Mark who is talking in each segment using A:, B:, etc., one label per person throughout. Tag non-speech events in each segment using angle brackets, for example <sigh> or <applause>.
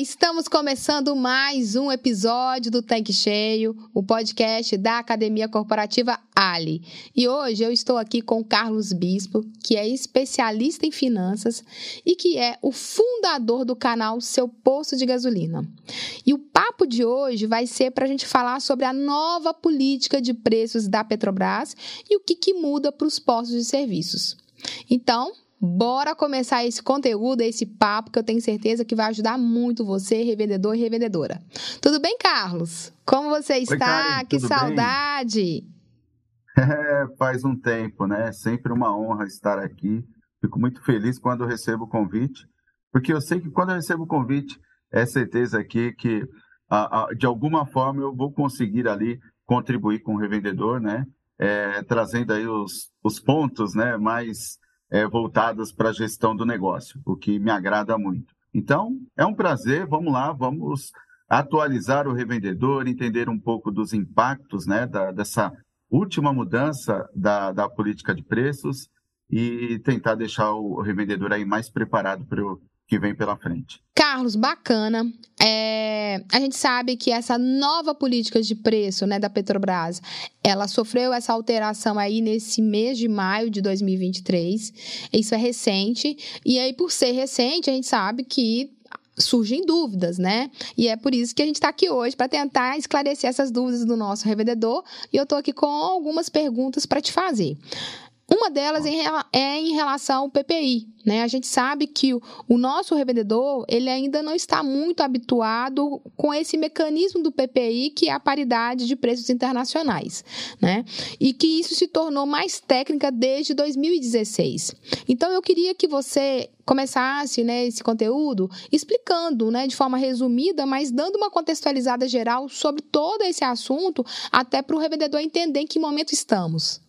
A: estamos começando mais um episódio do Tanque Cheio, o podcast da Academia Corporativa Ali. E hoje eu estou aqui com Carlos Bispo, que é especialista em finanças e que é o fundador do canal Seu Posto de Gasolina. E o papo de hoje vai ser para a gente falar sobre a nova política de preços da Petrobras e o que, que muda para os postos de serviços. Então, Bora começar esse conteúdo, esse papo que eu tenho certeza que vai ajudar muito você, revendedor e revendedora. Tudo bem, Carlos? Como você está? Oi, Karen, que saudade! <laughs>
B: É, faz um tempo, né? Sempre uma honra estar aqui. Fico muito feliz quando recebo o convite, porque eu sei que quando eu recebo o convite, é certeza aqui que de alguma forma eu vou conseguir ali contribuir com o revendedor, né? É, trazendo aí os, os pontos, né? Mais é, voltadas para a gestão do negócio, o que me agrada muito. Então, é um prazer, vamos lá, vamos atualizar o revendedor, entender um pouco dos impactos né, da, dessa última mudança da, da política de preços e tentar deixar o revendedor aí mais preparado para o que vem pela frente.
A: Carlos, bacana. É, a gente sabe que essa nova política de preço né, da Petrobras, ela sofreu essa alteração aí nesse mês de maio de 2023. Isso é recente. E aí, por ser recente, a gente sabe que surgem dúvidas, né? E é por isso que a gente está aqui hoje para tentar esclarecer essas dúvidas do nosso revendedor. E eu estou aqui com algumas perguntas para te fazer. Uma delas é em relação ao PPI. Né? A gente sabe que o, nosso revendedor ele ainda não está muito habituado com esse mecanismo do PPI, que é a paridade de preços internacionais. Né? E que isso se tornou mais técnica desde 2016. Então, eu queria que você começasse né, esse conteúdo explicando né, de forma resumida, mas dando uma contextualizada geral sobre todo esse assunto, até para o revendedor entender em que momento estamos.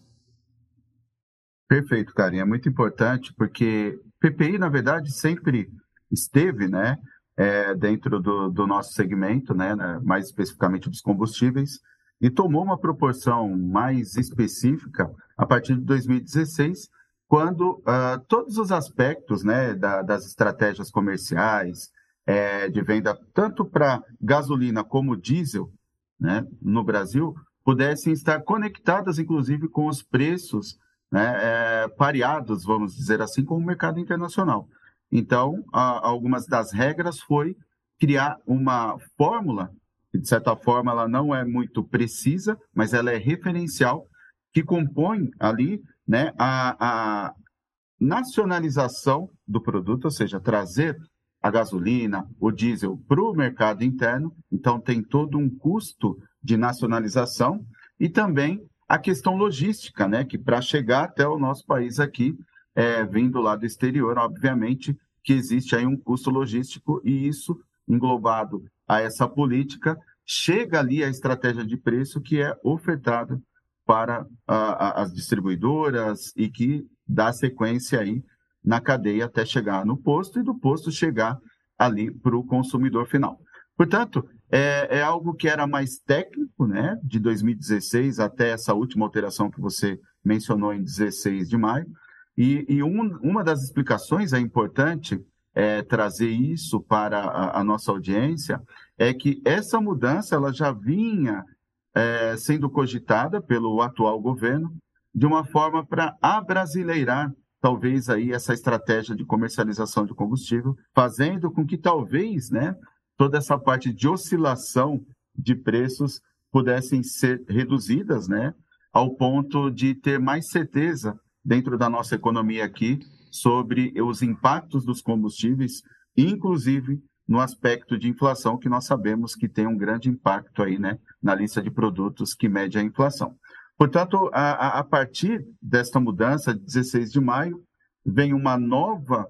B: Perfeito, Karen. É muito importante porque PPI, na verdade, sempre esteve né, é, dentro do, do, nosso segmento, né, né, mais especificamente dos combustíveis, e tomou uma proporção mais específica a partir de 2016, quando uh, todos os aspectos né, da, das estratégias comerciais é, de venda, tanto para gasolina como diesel né, no Brasil, pudessem estar conectadas, inclusive, com os preços né, é, pareados, vamos dizer assim, com o mercado internacional. Então, a, algumas das regras foi criar uma fórmula, que de certa forma ela não é muito precisa, mas ela é referencial, que compõe ali né, a, a nacionalização do produto, ou seja, trazer a gasolina, o diesel para o mercado interno, então tem todo um custo de nacionalização e também a questão logística, né? Que para chegar até o nosso país aqui, é, vindo lá do exterior, obviamente que existe aí um custo logístico e isso, englobado a essa política, chega ali a estratégia de preço que é ofertada para a, a, as distribuidoras e que dá sequência aí na cadeia até chegar no posto e do posto chegar ali para o consumidor final. Portanto, é, é, algo que era mais técnico, né, de 2016 até essa última alteração que você mencionou em 16 de maio. E, e um, uma das explicações é importante é, trazer isso para a, a, nossa audiência é que essa mudança ela já vinha é, sendo cogitada pelo atual governo de uma forma para abrasileirar talvez aí essa estratégia de comercialização de combustível, fazendo com que talvez, né, toda essa parte de oscilação de preços pudessem ser reduzidas, né, ao ponto de ter mais certeza dentro da nossa economia aqui sobre os impactos dos combustíveis, inclusive no aspecto de inflação, que nós sabemos que tem um grande impacto aí, né, na lista de produtos que mede a inflação. Portanto, a, a partir desta mudança, de 16 de maio, vem uma nova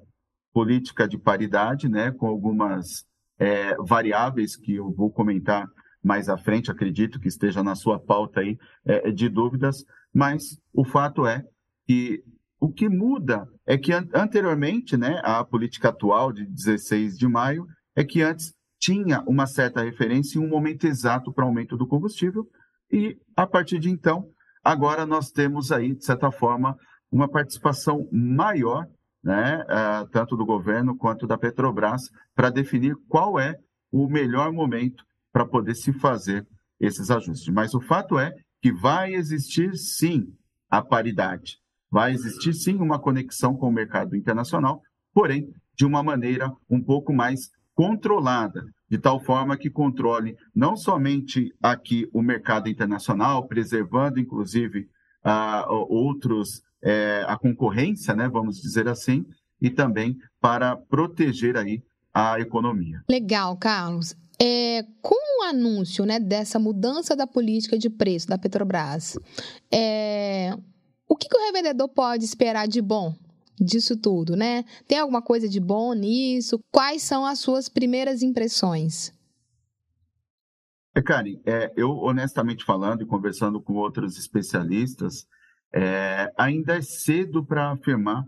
B: política de paridade, né, com algumas é, variáveis que eu vou comentar mais à frente, acredito que esteja na sua pauta aí é, de dúvidas, mas o fato é que o que muda é que anteriormente, né, a política atual de 16 de maio é que antes tinha uma certa referência e um momento exato para aumento do combustível e a partir de então, agora nós temos aí de certa forma uma participação maior né, uh, tanto do governo quanto da Petrobras, para definir qual é o melhor momento para poder se fazer esses ajustes. Mas o fato é que vai existir sim a paridade, vai existir sim uma conexão com o mercado internacional, porém de uma maneira um pouco mais controlada, de tal forma que controle não somente aqui o mercado internacional, preservando inclusive uh, outros é, a concorrência, né, vamos dizer assim, e também para proteger aí a economia.
A: Legal, Carlos. É, com o anúncio né, dessa mudança da política de preço da Petrobras, é, o que, que o revendedor pode esperar de bom disso tudo, né? Tem alguma coisa de bom nisso? Quais são as suas primeiras impressões?
B: É, Karen, é, eu honestamente falando e conversando com outros especialistas, é, ainda é cedo para afirmar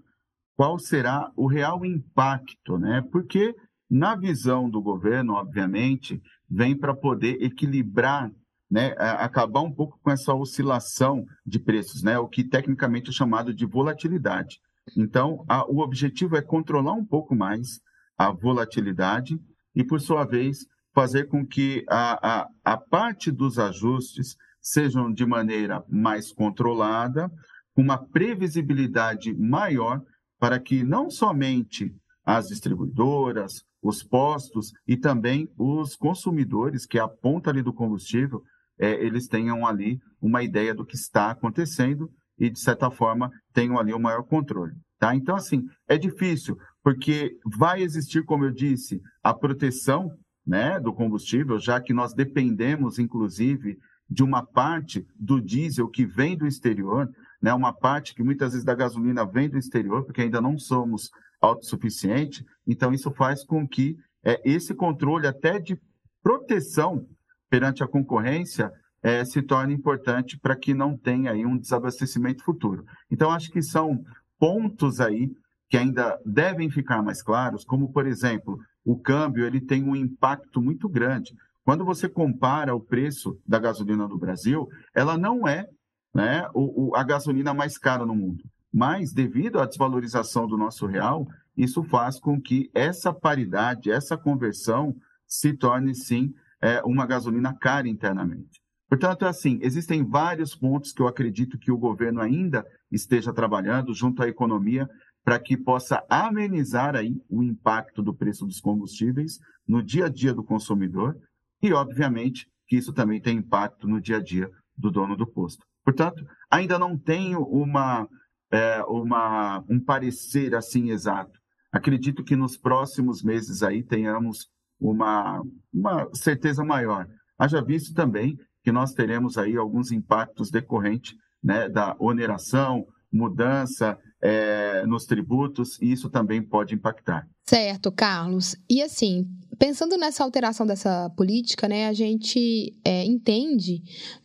B: qual será o real impacto, né? Porque na visão do governo, obviamente, vem para poder equilibrar, né, acabar um pouco com essa oscilação de preços, né, o que tecnicamente é chamado de volatilidade. Então, a, o objetivo é controlar um pouco mais a volatilidade e, por sua vez, fazer com que a, a, a parte dos ajustes sejam de maneira mais controlada, com uma previsibilidade maior, para que não somente as distribuidoras, os postos e também os consumidores, que é a ponta ali do combustível, é, eles tenham ali uma ideia do que está acontecendo e, de certa forma, tenham ali o um maior controle. Tá? Então, assim, é difícil, porque vai existir, como eu disse, a proteção né, do combustível, já que nós dependemos, inclusive, de uma parte do diesel que vem do exterior, né, uma parte que muitas vezes da gasolina vem do exterior, porque ainda não somos autossuficientes. Então, isso faz com que é, esse controle até de proteção perante a concorrência é, se torne importante para que não tenha aí um desabastecimento futuro. Então, acho que são pontos aí que ainda devem ficar mais claros, como, por exemplo, o câmbio ele tem um impacto muito grande. Quando você compara o preço da gasolina no Brasil, ela não é né, o, o, a gasolina mais cara no mundo. Mas, devido à desvalorização do nosso real, isso faz com que essa paridade, essa conversão, se torne, sim, é, uma gasolina cara internamente. Portanto, assim, existem vários pontos que eu acredito que o governo ainda esteja trabalhando junto à economia para que possa amenizar aí o impacto do preço dos combustíveis no dia a dia do consumidor e, obviamente, que isso também tem impacto no dia a dia do dono do posto. Portanto, ainda não tenho uma, é, uma, um parecer assim exato. Acredito que nos próximos meses aí tenhamos uma, uma certeza maior. Haja visto também que nós teremos aí alguns impactos decorrentes né, da oneração, mudança é, nos tributos, e isso também pode impactar.
A: Certo, Carlos. E assim, pensando nessa alteração dessa política, né, a gente é, entende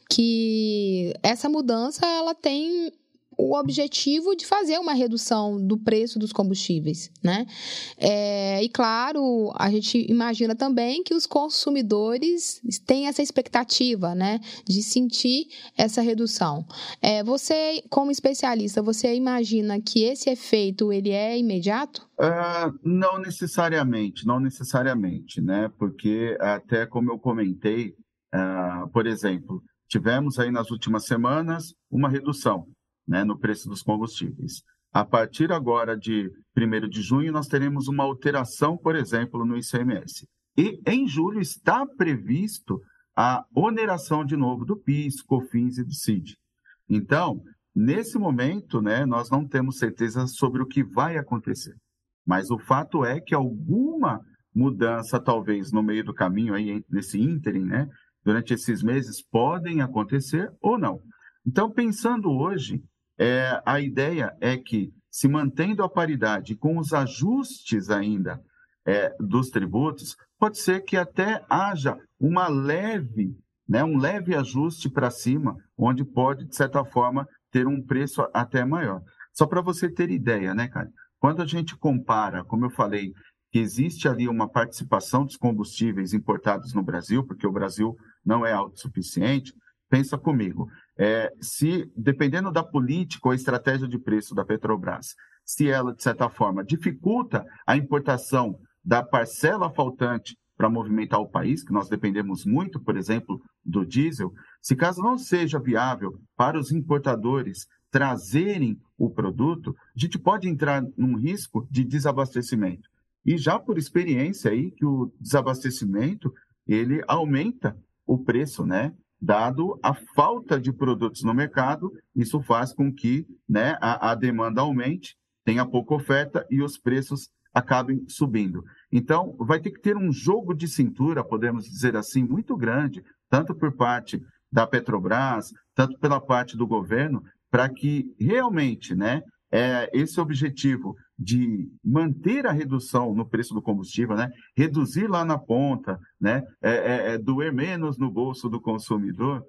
A: que essa mudança ela tem o objetivo de fazer uma redução do preço dos combustíveis, né? É, e claro, a gente imagina também que os consumidores têm essa expectativa, né, de sentir essa redução. É, você, como especialista, você imagina que esse efeito ele é imediato?
B: Uh, não necessariamente, não necessariamente, né? Porque até como eu comentei, uh, por exemplo, tivemos aí nas últimas semanas uma redução né, no preço dos combustíveis. A partir agora de 1 de junho, nós teremos uma alteração, por exemplo, no ICMS. E em julho está previsto a oneração de novo do PIS, COFINS e do CID. Então, nesse momento, né, nós não temos certeza sobre o que vai acontecer. Mas o fato é que alguma mudança, talvez no meio do caminho, aí, nesse ínterim, né, durante esses meses, podem acontecer ou não. Então, pensando hoje, é, a ideia é que, se mantendo a paridade com os ajustes ainda é, dos tributos, pode ser que até haja uma leve, né, um leve ajuste para cima, onde pode, de certa forma, ter um preço até maior. Só para você ter ideia, né, cara? Quando a gente compara, como eu falei, que existe ali uma participação dos combustíveis importados no Brasil, porque o Brasil não é autossuficiente, pensa comigo, é, se, dependendo da política ou estratégia de preço da Petrobras, se ela, de certa forma, dificulta a importação da parcela faltante para movimentar o país, que nós dependemos muito, por exemplo, do diesel, se caso não seja viável para os importadores trazerem o produto, a gente pode entrar num risco de desabastecimento. E já por experiência aí que o desabastecimento ele aumenta o preço, né? Dado a falta de produtos no mercado, isso faz com que né, a, a demanda aumente, tenha pouca oferta e os preços acabem subindo. Então, vai ter que ter um jogo de cintura, podemos dizer assim, muito grande, tanto por parte da Petrobras, tanto pela parte do governo, para que realmente né, é, esse objetivo de manter a redução no preço do combustível, né, reduzir lá na ponta, né, é, é, é doer menos no bolso do consumidor,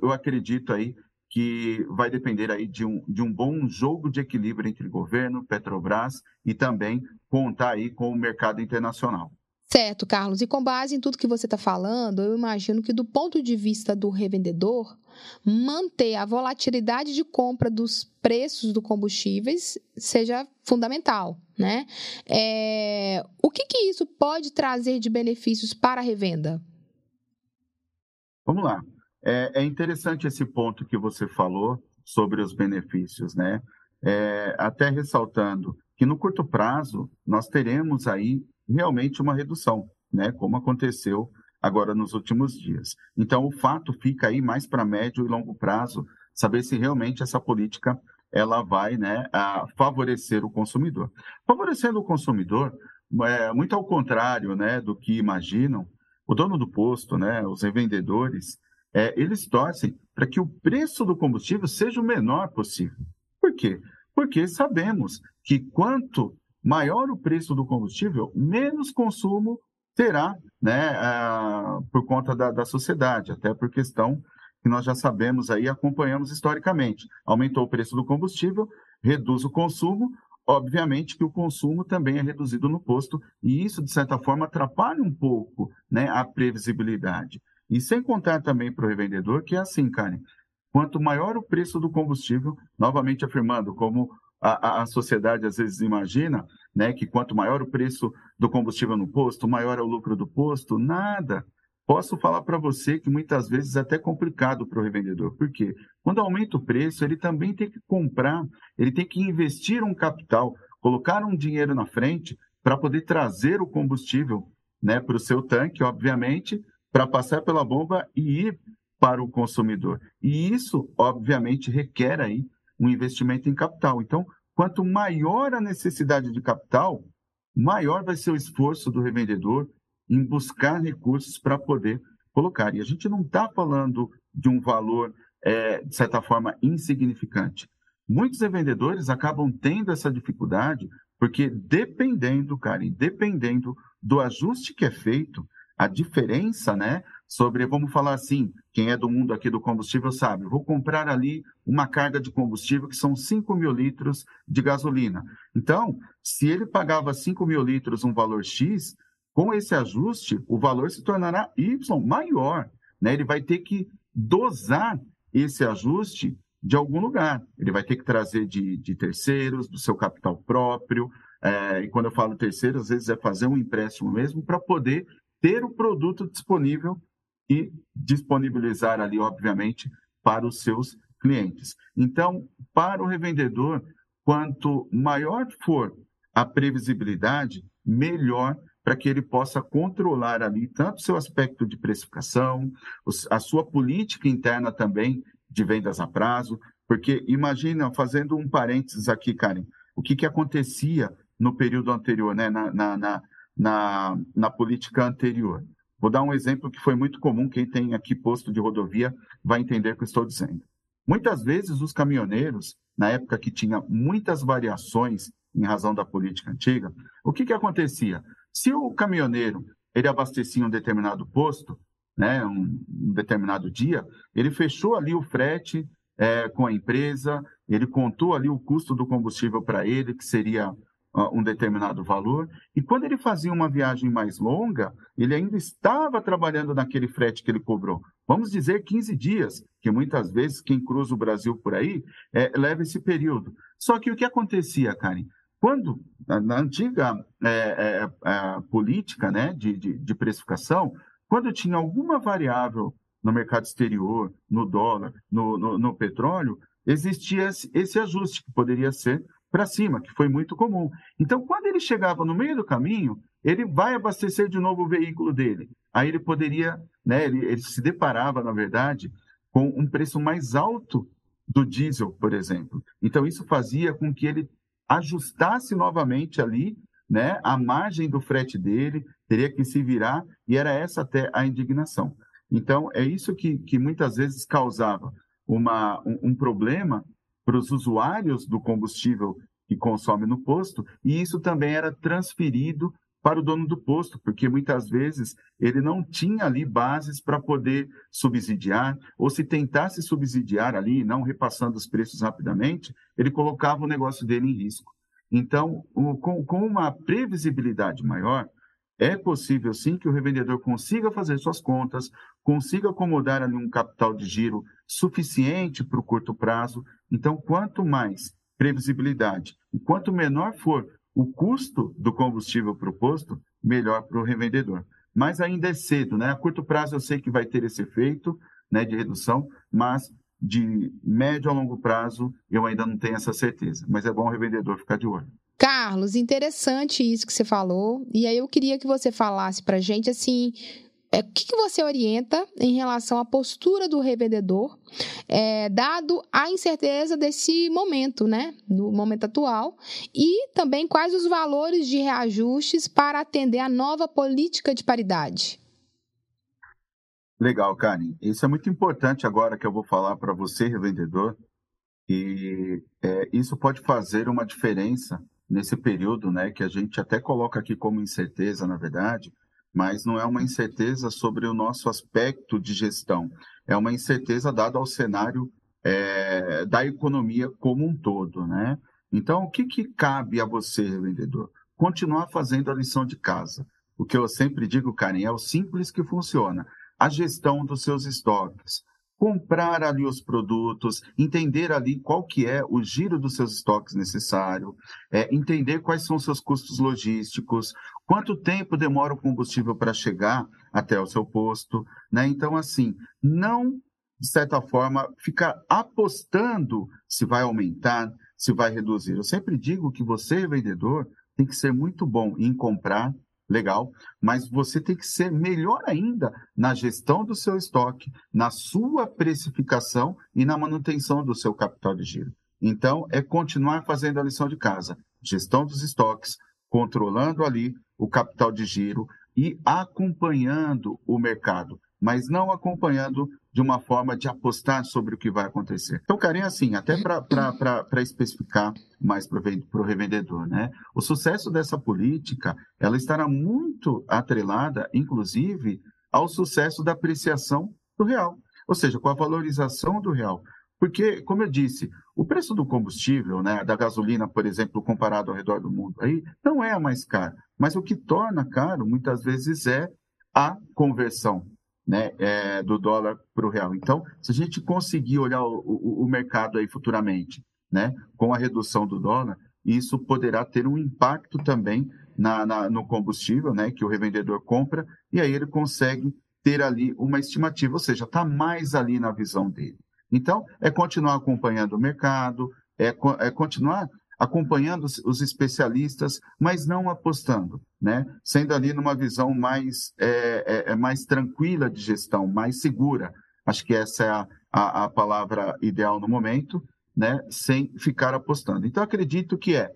B: eu acredito aí que vai depender aí de um, de um bom jogo de equilíbrio entre governo, Petrobras e também contar aí com o mercado internacional.
A: Certo, Carlos. E com base em tudo que você está falando, eu imagino que do ponto de vista do revendedor, manter a volatilidade de compra dos preços dos combustíveis seja fundamental, né? É... O que, que isso pode trazer de benefícios para a revenda?
B: Vamos lá. É, é interessante esse ponto que você falou sobre os benefícios, né? É, até ressaltando que no curto prazo nós teremos aí realmente uma redução, né? Como aconteceu agora nos últimos dias. Então o fato fica aí mais para médio e longo prazo saber se realmente essa política ela vai, né, favorecer o consumidor. Favorecendo o consumidor, é, muito ao contrário, né, do que imaginam, o dono do posto, né, os revendedores, é, eles torcem para que o preço do combustível seja o menor possível. Por quê? Porque sabemos que quanto maior o preço do combustível, menos consumo terá né, a, por conta da, da sociedade, até por questão que nós já sabemos aí, acompanhamos historicamente. Aumentou o preço do combustível, reduz o consumo, obviamente que o consumo também é reduzido no posto, e isso, de certa forma, atrapalha um pouco né, a previsibilidade. E sem contar também para o revendedor que é assim, Karen, quanto maior o preço do combustível, novamente afirmando, como a, a, sociedade às vezes imagina, né, que quanto maior o preço do combustível no posto, maior é o lucro do posto, nada. Posso falar para você que muitas vezes é até complicado para o revendedor. Por quê? Quando aumenta o preço, ele também tem que comprar, ele tem que investir um capital, colocar um dinheiro na frente para poder trazer o combustível né, para o seu tanque, obviamente, para passar pela bomba e ir para o consumidor. E isso, obviamente, requer aí um investimento em capital. Então, quanto maior a necessidade de capital, maior vai ser o esforço do revendedor em buscar recursos para poder colocar. E a gente não está falando de um valor, é, de certa forma, insignificante. Muitos revendedores acabam tendo essa dificuldade porque, dependendo, Karen, dependendo do ajuste que é feito, a diferença, né, sobre, vamos falar assim, quem é do mundo aqui do combustível sabe, vou comprar ali uma carga de combustível que são 5 mil litros de gasolina. Então, se ele pagava 5 mil litros um valor X, com esse ajuste, o valor se tornará Y maior. Né? Ele vai ter que dosar esse ajuste de algum lugar. Ele vai ter que trazer de, de terceiros, do seu capital próprio. É, e quando eu falo terceiro, às vezes é fazer um empréstimo mesmo para poder ter o produto disponível e disponibilizar ali, obviamente, para os seus clientes. Então, para o revendedor, quanto maior for a previsibilidade, melhor para que ele possa controlar ali tanto o seu aspecto de precificação, a sua política interna também de vendas a prazo, porque imagina, fazendo um parênteses aqui, Karen, o que, que acontecia no período anterior, né, na, na, na na, na política anterior. Vou dar um exemplo que foi muito comum, quem tem aqui posto de rodovia vai entender o que estou dizendo. Muitas vezes os caminhoneiros, na época que tinha muitas variações em razão da política antiga, o que, que acontecia? Se o caminhoneiro ele abastecia um determinado posto, né, um, um determinado dia, ele fechou ali o frete é, com a empresa, ele contou ali o custo do combustível para ele, que seria um determinado valor, e quando ele fazia uma viagem mais longa, ele ainda estava trabalhando naquele frete que ele cobrou. Vamos dizer 15 dias, que muitas vezes quem cruza o Brasil por aí é, leva esse período. Só que o que acontecia, Karen? Quando, na antiga é, é, é, política né, de, de, de precificação, quando tinha alguma variável no mercado exterior, no dólar, no, no, no petróleo, existia esse ajuste que poderia ser para cima, que foi muito comum. Então, quando ele chegava no meio do caminho, ele vai abastecer de novo o veículo dele. Aí ele poderia, né, ele, ele se deparava, na verdade, com um preço mais alto do diesel, por exemplo. Então, isso fazia com que ele ajustasse novamente ali né, a margem do frete dele, teria que se virar, e era essa até a indignação. Então, é isso que, que muitas vezes causava uma, um, um problema para os usuários do combustível que consome no posto, e isso também era transferido para o dono do posto, porque muitas vezes ele não tinha ali bases para poder subsidiar, ou se tentasse subsidiar ali, não repassando os preços rapidamente, ele colocava o negócio dele em risco. Então, com, uma previsibilidade maior, é possível sim que o revendedor consiga fazer suas contas, consiga acomodar ali um capital de giro suficiente para o curto prazo. Então, quanto mais previsibilidade e quanto menor for o custo do combustível proposto, melhor para o revendedor. Mas ainda é cedo, né? A curto prazo eu sei que vai ter esse efeito né, de redução, mas de médio a longo prazo eu ainda não tenho essa certeza. Mas é bom o revendedor ficar de olho.
A: Carlos, interessante isso que você falou. E aí eu queria que você falasse para gente assim é, o que, que, você orienta em relação à postura do revendedor, é, dado a incerteza desse momento, né, no momento atual, e também quais os valores de reajustes para atender a nova política de paridade?
B: Legal, Karen. Isso é muito importante agora que eu vou falar para você, revendedor, e é, isso pode fazer uma diferença nesse período, né, que a gente até coloca aqui como incerteza, na verdade, mas não é uma incerteza sobre o nosso aspecto de gestão, é uma incerteza dada ao cenário é, da economia como um todo, né? Então, o que, que cabe a você, vendedor? Continuar fazendo a lição de casa. O que eu sempre digo, Karen, é o simples que funciona. A gestão dos seus estoques, comprar ali os produtos, entender ali qual que é o giro dos seus estoques necessário, é, entender quais são os seus custos logísticos, quanto tempo demora o combustível para chegar até o seu posto, né? Então, assim, não, de certa forma, ficar apostando se vai aumentar, se vai reduzir. Eu sempre digo que você, vendedor, tem que ser muito bom em comprar, legal, mas você tem que ser melhor ainda na gestão do seu estoque, na sua precificação e na manutenção do seu capital de giro. Então, é continuar fazendo a lição de casa, gestão dos estoques, controlando ali o capital de giro e acompanhando o mercado, mas não acompanhando de uma forma de apostar sobre o que vai acontecer. Então, Karen, assim, até para especificar mais para o revendedor, né? O sucesso dessa política, ela estará muito atrelada, inclusive, ao sucesso da apreciação do real, ou seja, com a valorização do real. Porque, como eu disse, o preço do combustível, né, da gasolina, por exemplo, comparado ao redor do mundo, aí não é a mais cara. Mas o que torna caro, muitas vezes, é a conversão né, é, do dólar para o real. Então, se a gente conseguir olhar o, o, o, mercado aí futuramente, né, com a redução do dólar, isso poderá ter um impacto também na, na, no combustível, né, que o revendedor compra, e aí ele consegue ter ali uma estimativa, ou seja, está mais ali na visão dele. Então, é continuar acompanhando o mercado, é, é continuar acompanhando os especialistas, mas não apostando, né? Sendo ali numa visão mais, é, é, é, mais tranquila de gestão, mais segura. Acho que essa é a, a, a palavra ideal no momento, né? Sem ficar apostando. Então, acredito que é,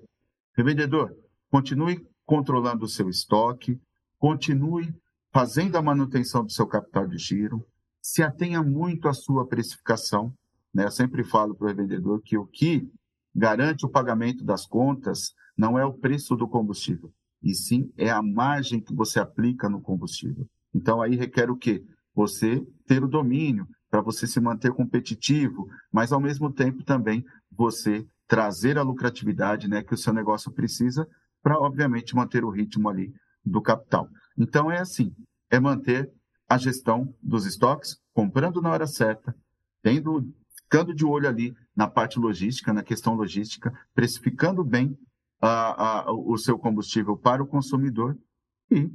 B: revendedor, continue controlando o seu estoque, continue fazendo a manutenção do seu capital de giro, se atenha muito à sua precificação. Né? Eu sempre falo para o revendedor que o que garante o pagamento das contas não é o preço do combustível, e sim é a margem que você aplica no combustível. Então aí requer o quê? Você ter o domínio para você se manter competitivo, mas ao mesmo tempo também você trazer a lucratividade, né, que o seu negócio precisa para obviamente manter o ritmo ali do capital. Então é assim, é manter a gestão dos estoques, comprando na hora certa, tendo ficando de olho ali na parte logística, na questão logística, precificando bem a, a, o seu combustível para o consumidor e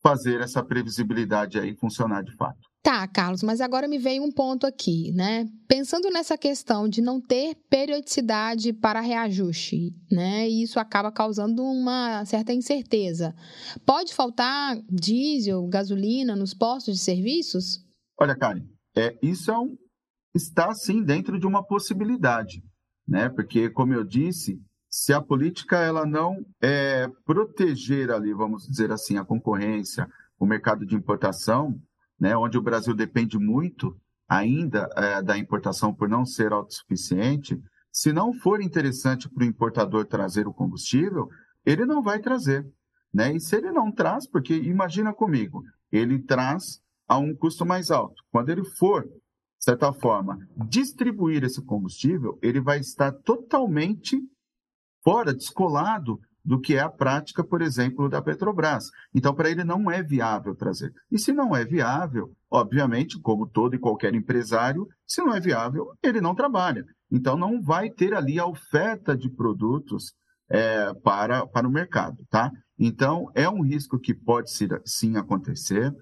B: fazer essa previsibilidade aí funcionar de fato.
A: Tá, Carlos, mas agora me veio um ponto aqui, né? Pensando nessa questão de não ter periodicidade para reajuste, né? E isso acaba causando uma certa incerteza. Pode faltar diesel, gasolina nos postos de serviços?
B: Olha, Karen, é, isso é um, está sim dentro de uma possibilidade, né? Porque, como eu disse, se a política ela não é, proteger ali, vamos dizer assim, a concorrência, o mercado de importação, né, onde o Brasil depende muito ainda é, da importação por não ser autossuficiente, se não for interessante para o importador trazer o combustível, ele não vai trazer. Né? E se ele não traz, porque imagina comigo, ele traz a um custo mais alto. Quando ele for, de certa forma, distribuir esse combustível, ele vai estar totalmente fora, descolado do que é a prática, por exemplo, da Petrobras. Então, para ele não é viável trazer. E se não é viável, obviamente, como todo e qualquer empresário, se não é viável, ele não trabalha. Então, não vai ter ali a oferta de produtos é, para, para o mercado, tá? Então, é um risco que pode sim acontecer.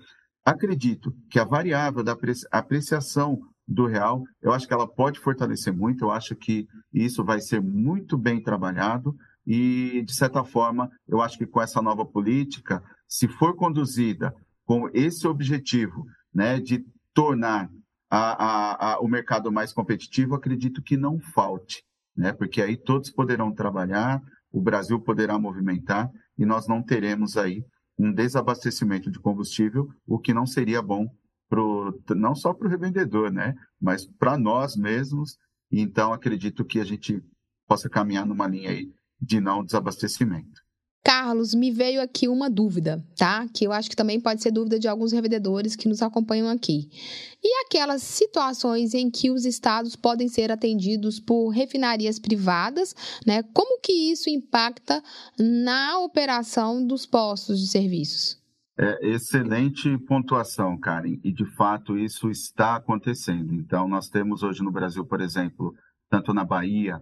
B: Acredito que a variável da apreciação do real, eu acho que ela pode fortalecer muito, eu acho que isso vai ser muito bem trabalhado e, de certa forma, eu acho que com essa nova política, se for conduzida com esse objetivo né, de tornar a, a, a, o mercado mais competitivo, acredito que não falte, né, porque aí todos poderão trabalhar, o Brasil poderá movimentar e nós não teremos aí um desabastecimento de combustível, o que não seria bom pro, não só para o revendedor, né? Mas para nós mesmos. Então, acredito que a gente possa caminhar numa linha aí de não desabastecimento.
A: Carlos, me veio aqui uma dúvida, tá? Que eu acho que também pode ser dúvida de alguns revendedores que nos acompanham aqui. E aquelas situações em que os estados podem ser atendidos por refinarias privadas, né? Como que isso impacta na operação dos postos de serviços?
B: É, excelente pontuação, Karen, e de fato isso está acontecendo. Então, nós temos hoje no Brasil, por exemplo, tanto na Bahia,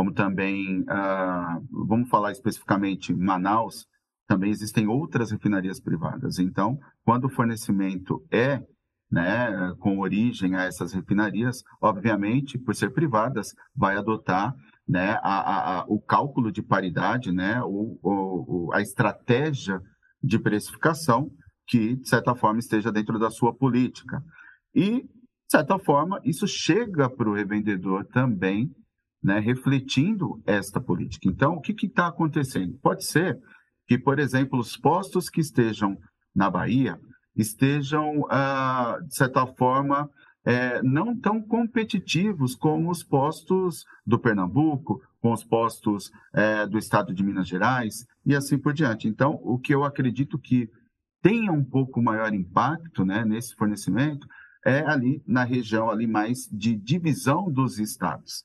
B: como também, uh, vamos falar especificamente Manaus, também existem outras refinarias privadas. Então, quando o fornecimento é né, com origem a essas refinarias, obviamente, por ser privadas, vai adotar né, a, a, a, o cálculo de paridade, né, o, o, a estratégia de precificação que, de certa forma, esteja dentro da sua política. E, de certa forma, isso chega para o revendedor também, né, refletindo esta política. Então, o que está acontecendo? Pode ser que, por exemplo, os postos que estejam na Bahia estejam, ah, de certa forma, é, não tão competitivos como os postos do Pernambuco, com os postos é, do estado de Minas Gerais e assim por diante. Então, o que eu acredito que tenha um pouco maior impacto né, nesse fornecimento é ali na região ali mais de divisão dos estados.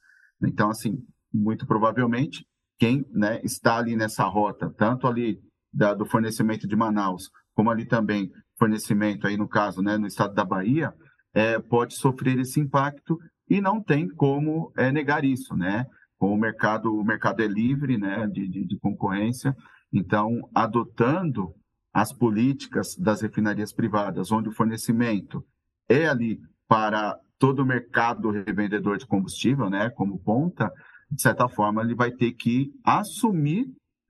B: Então, assim, muito provavelmente, quem né, está ali nessa rota, tanto ali da, do fornecimento de Manaus, como ali também fornecimento, aí no caso, né, no estado da Bahia, é, pode sofrer esse impacto e não tem como é, negar isso, né? o mercado, o mercado é livre, né, de, de, de concorrência, então adotando as políticas das refinarias privadas, onde o fornecimento é ali para todo o mercado revendedor de combustível, né, como ponta, de certa forma ele vai ter que assumir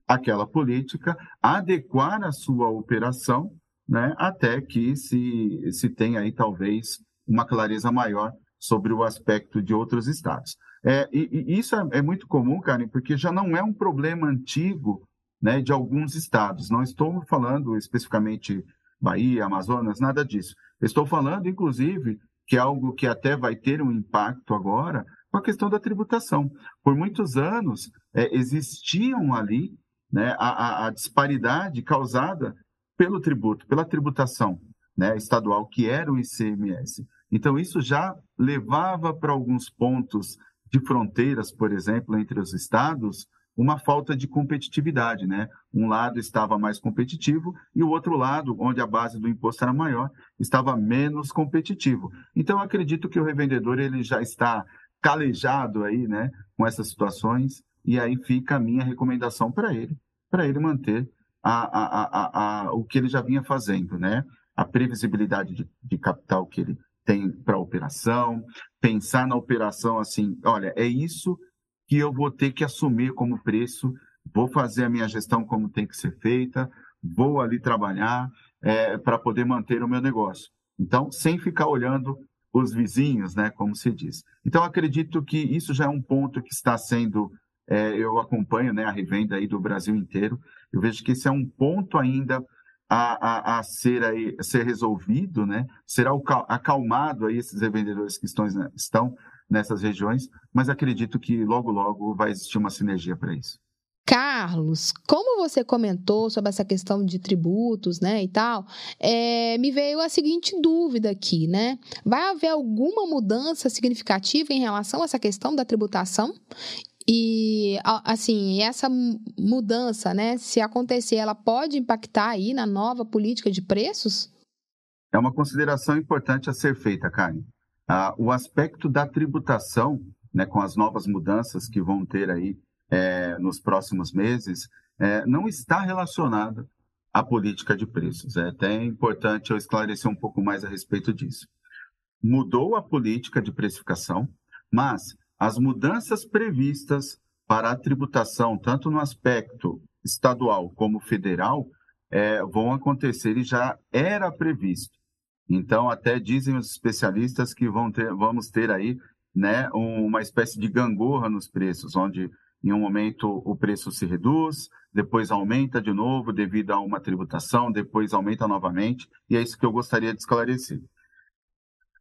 B: aquela política, adequar a sua operação, né, até que se, se tenha aí talvez uma clareza maior sobre o aspecto de outros estados. É, e, e, isso é, é, muito comum, Karen, porque já não é um problema antigo né, de alguns estados. Não estou falando especificamente Bahia, Amazonas, nada disso. Estou falando, inclusive, que é algo que até vai ter um impacto agora com a questão da tributação. Por muitos anos, é, existiam ali né, a, a, disparidade causada pelo tributo, pela tributação né, estadual, que era o ICMS. Então, isso já levava para alguns pontos de fronteiras, por exemplo, entre os estados, uma falta de competitividade, né? Um lado estava mais competitivo e o outro lado, onde a base do imposto era maior, estava menos competitivo. Então, acredito que o revendedor ele já está calejado aí, né, com essas situações, e aí fica a minha recomendação para ele, para ele manter a, a, a, o que ele já vinha fazendo, né? A previsibilidade de, de capital que ele tem para a operação, pensar na operação assim, olha, é isso que eu vou ter que assumir como preço, vou fazer a minha gestão como tem que ser feita, vou ali trabalhar é, para poder manter o meu negócio. Então, sem ficar olhando os vizinhos, né, como se diz. Então, acredito que isso já é um ponto que está sendo, é, eu acompanho né, a revenda aí do Brasil inteiro, eu vejo que esse é um ponto ainda a, a, a ser, aí, a ser resolvido, né, ser acalmado aí esses revendedores que estão, estão nessas regiões, mas acredito que logo, logo vai existir uma sinergia para isso.
A: Carlos, como você comentou sobre essa questão de tributos, né, e tal, é, me veio a seguinte dúvida aqui, né? Vai haver alguma mudança significativa em relação a essa questão da tributação? E, assim, essa mudança, né, se acontecer, ela pode impactar aí na nova política de preços?
B: É uma consideração importante a ser feita, Karen. Ah, o aspecto da tributação, né, com as novas mudanças que vão ter aí é, nos próximos meses, é, não está relacionada à política de preços. É até importante eu esclarecer um pouco mais a respeito disso. Mudou a política de precificação, mas as mudanças previstas para a tributação, tanto no aspecto estadual como federal, é, vão acontecer e já era previsto. Então, até dizem os especialistas que vão ter, vamos ter aí né, uma espécie de gangorra nos preços, onde em um momento o preço se reduz, depois aumenta de novo devido a uma tributação, depois aumenta novamente, e é isso que eu gostaria de esclarecer.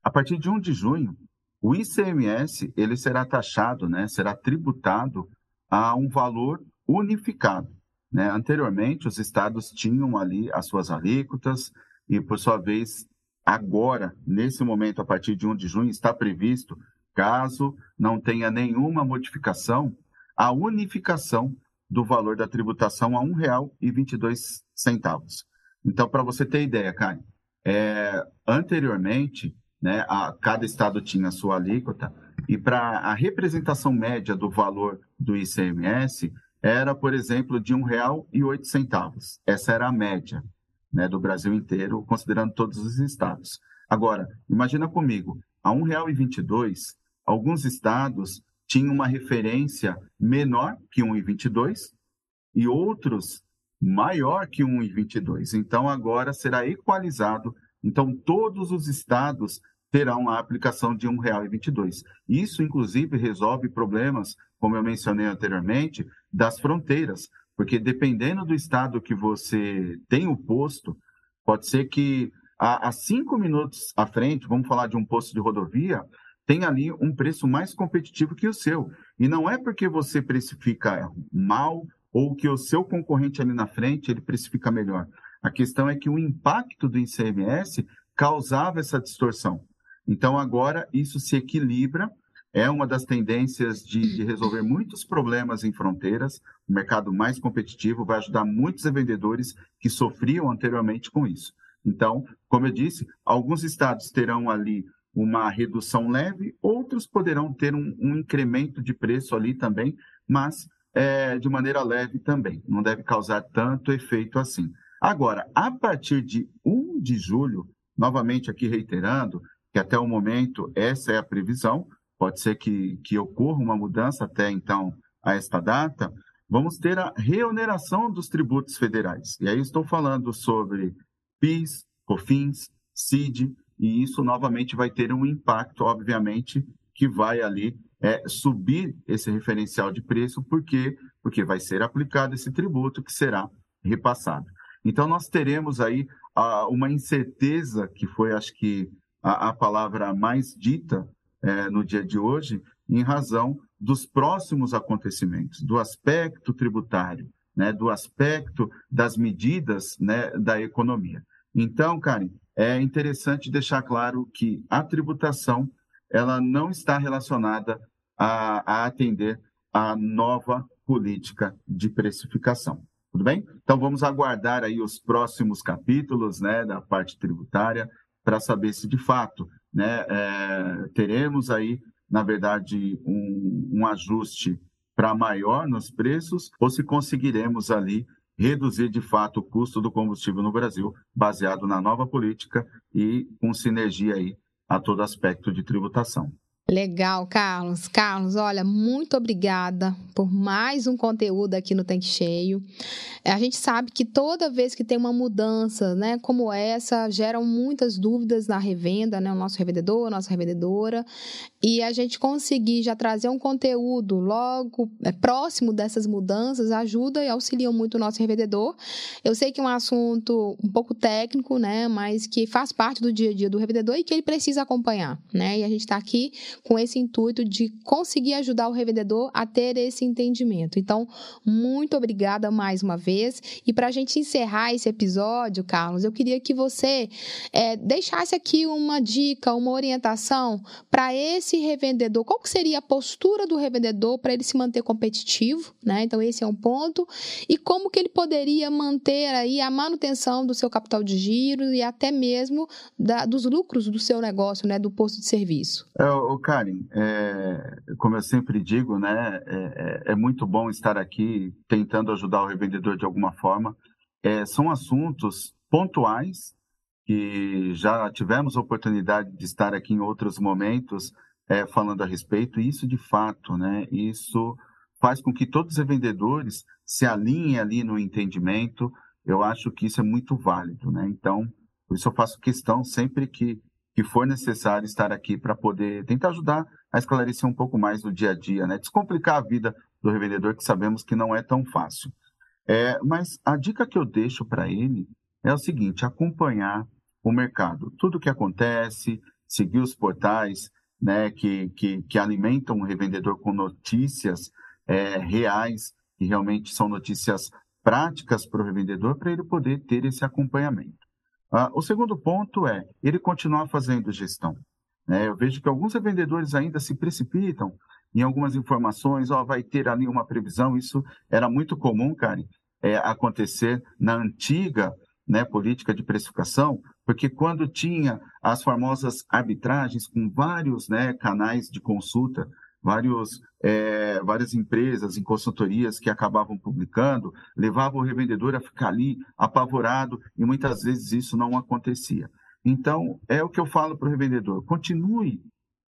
B: A partir de 1 de junho, o ICMS ele será taxado, né, será tributado a um valor unificado. Né? Anteriormente, os estados tinham ali as suas alíquotas e, por sua vez, agora, nesse momento, a partir de 1 de junho, está previsto, caso não tenha nenhuma modificação, a unificação do valor da tributação a R$ 1,22. Então, para você ter ideia, Caio, é, anteriormente, né, a, cada estado tinha a sua alíquota, e para a representação média do valor do ICMS era, por exemplo, de R$ 1,08. Essa era a média né, do Brasil inteiro, considerando todos os estados. Agora, imagina comigo, a R$ 1,22, alguns estados tinha uma referência menor que 1,22 e outros maior que 1,22. Então, agora será equalizado. Então, todos os estados terão a aplicação de R$ 1,22. Isso, inclusive, resolve problemas, como eu mencionei anteriormente, das fronteiras, porque dependendo do estado que você tem o posto, pode ser que a, a cinco minutos à frente, vamos falar de um posto de rodovia, tem ali um preço mais competitivo que o seu. E não é porque você precifica mal ou que o seu concorrente ali na frente ele precifica melhor. A questão é que o impacto do ICMS causava essa distorção. Então agora isso se equilibra. É uma das tendências de, de resolver muitos problemas em fronteiras. O mercado mais competitivo vai ajudar muitos vendedores que sofriam anteriormente com isso. Então, como eu disse, alguns estados terão ali uma redução leve, outros poderão ter um, um incremento de preço ali também, mas é, de maneira leve também, não deve causar tanto efeito assim. Agora, a partir de 1 de julho, novamente aqui reiterando, que até o momento essa é a previsão, pode ser que, que ocorra uma mudança até então a esta data, vamos ter a reoneração dos tributos federais. E aí estou falando sobre PIS, COFINS, CID, e isso novamente vai ter um impacto, obviamente, que vai ali é, subir esse referencial de preço, por quê? Porque vai ser aplicado esse tributo que será repassado. Então, nós teremos aí a, uma incerteza, que foi, acho que, a palavra mais dita é, no dia de hoje, em razão dos próximos acontecimentos, do aspecto tributário, né, do aspecto das medidas né, da economia. Então, Karen, é interessante deixar claro que a tributação ela não está relacionada a, a atender a nova política de precificação. Tudo bem? Então vamos aguardar aí os próximos capítulos né, da parte tributária para saber se de fato né, é, teremos aí, na verdade, um, um ajuste para maior nos preços ou se conseguiremos ali reduzir de fato o custo do combustível no Brasil, baseado na nova política e com sinergia aí a todo aspecto de tributação.
A: Legal, Carlos. Carlos, olha, muito obrigada por mais um conteúdo aqui no Tanque Cheio. A gente sabe que toda vez que tem uma mudança, né, como essa, geram muitas dúvidas na revenda, né, o nosso revendedor, nossa revendedora, e a gente conseguir já trazer um conteúdo logo é, próximo dessas mudanças ajuda e auxilia muito o nosso revendedor. Eu sei que é um assunto um pouco técnico, né, mas que faz parte do dia a dia do revendedor e que ele precisa acompanhar, né, e a gente está aqui com esse intuito de conseguir ajudar o revendedor a ter esse entendimento. Então, muito obrigada mais uma vez. E para a gente encerrar esse episódio, Carlos, eu queria que você é, deixasse aqui uma dica, uma orientação para esse revendedor. Qual que seria a postura do revendedor para ele se manter competitivo? Né? Então, esse é um ponto. E como que ele poderia manter aí a manutenção do seu capital de giro e até mesmo da, dos lucros do seu negócio, né, do posto de serviço?
B: É, Karen, é, como eu sempre digo, né, é, é, é, muito bom estar aqui tentando ajudar o revendedor de alguma forma. É, são assuntos pontuais que já tivemos oportunidade de estar aqui em outros momentos é, falando a respeito, e isso de fato, né, isso faz com que todos os revendedores se alinhem ali no entendimento. Eu acho que isso é muito válido, né? Então, por isso eu faço questão sempre que que for necessário estar aqui para poder tentar ajudar a esclarecer um pouco mais do dia a dia, né? Descomplicar a vida do revendedor, que sabemos que não é tão fácil. É, mas a dica que eu deixo para ele é o seguinte: acompanhar o mercado, tudo o que acontece, seguir os portais né, que, que, que alimentam o revendedor com notícias é, reais, que realmente são notícias práticas para o revendedor, para ele poder ter esse acompanhamento. Ah, o segundo ponto é ele continuar fazendo gestão. Né? Eu vejo que alguns vendedores ainda se precipitam em algumas informações, ó, vai ter ali uma previsão. Isso era muito comum, Karen, é, acontecer na antiga né, política de precificação, porque quando tinha as famosas arbitragens com vários né, canais de consulta vários, é, várias empresas em consultorias que acabavam publicando, levavam o revendedor a ficar ali apavorado e muitas vezes isso não acontecia. Então, é o que eu falo para o revendedor: continue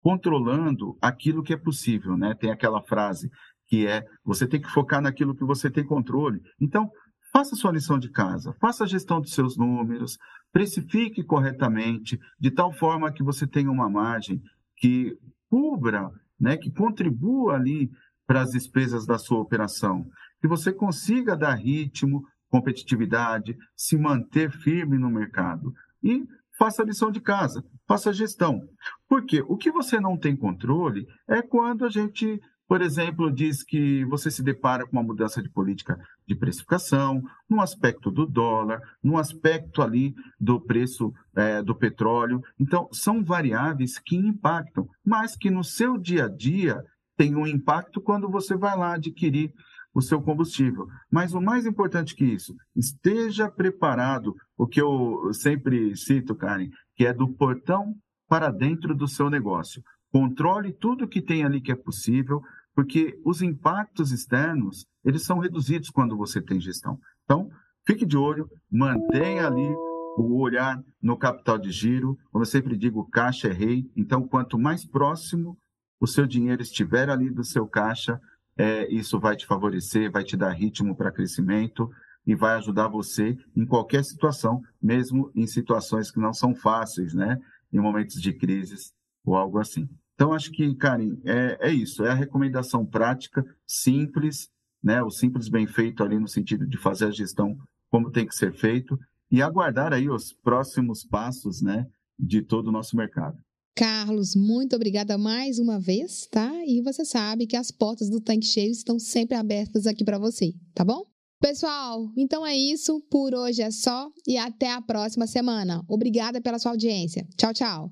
B: controlando aquilo que é possível. Né? Tem aquela frase que é: você tem que focar naquilo que você tem controle. Então, faça sua lição de casa, faça a gestão dos seus números, precifique corretamente, de tal forma que você tenha uma margem que cubra né, que contribua ali para as despesas da sua operação, que você consiga dar ritmo, competitividade, se manter firme no mercado. E faça a lição de casa, faça a gestão. Porque o que você não tem controle é quando a gente por exemplo, diz que você se depara com uma mudança de política de precificação, no aspecto do dólar, no aspecto ali do preço é, do petróleo. Então, são variáveis que impactam, mas que no seu dia a dia tem um impacto quando você vai lá adquirir o seu combustível. Mas o mais importante que isso, esteja preparado, o que eu sempre cito, Karen, que é do portão para dentro do seu negócio. Controle tudo que tem ali que é possível, porque os impactos externos, eles são reduzidos quando você tem gestão. Então, fique de olho, mantenha ali o olhar no capital de giro. Como eu sempre digo, caixa é rei. Então, quanto mais próximo o seu dinheiro estiver ali do seu caixa, é, isso vai te favorecer, vai te dar ritmo para crescimento e vai ajudar você em qualquer situação, mesmo em situações que não são fáceis, né? Em momentos de crises ou algo assim. Então, acho que, Karen, é, é isso. É a recomendação prática, simples, né? O simples bem feito ali no sentido de fazer a gestão como tem que ser feito e aguardar aí os próximos passos, né? De todo o nosso mercado.
A: Carlos, muito obrigada mais uma vez, tá? E você sabe que as portas do Tanque Cheio estão sempre abertas aqui para você, tá bom? Pessoal, então é isso. Por hoje é só e até a próxima semana. Obrigada pela sua audiência. Tchau, tchau.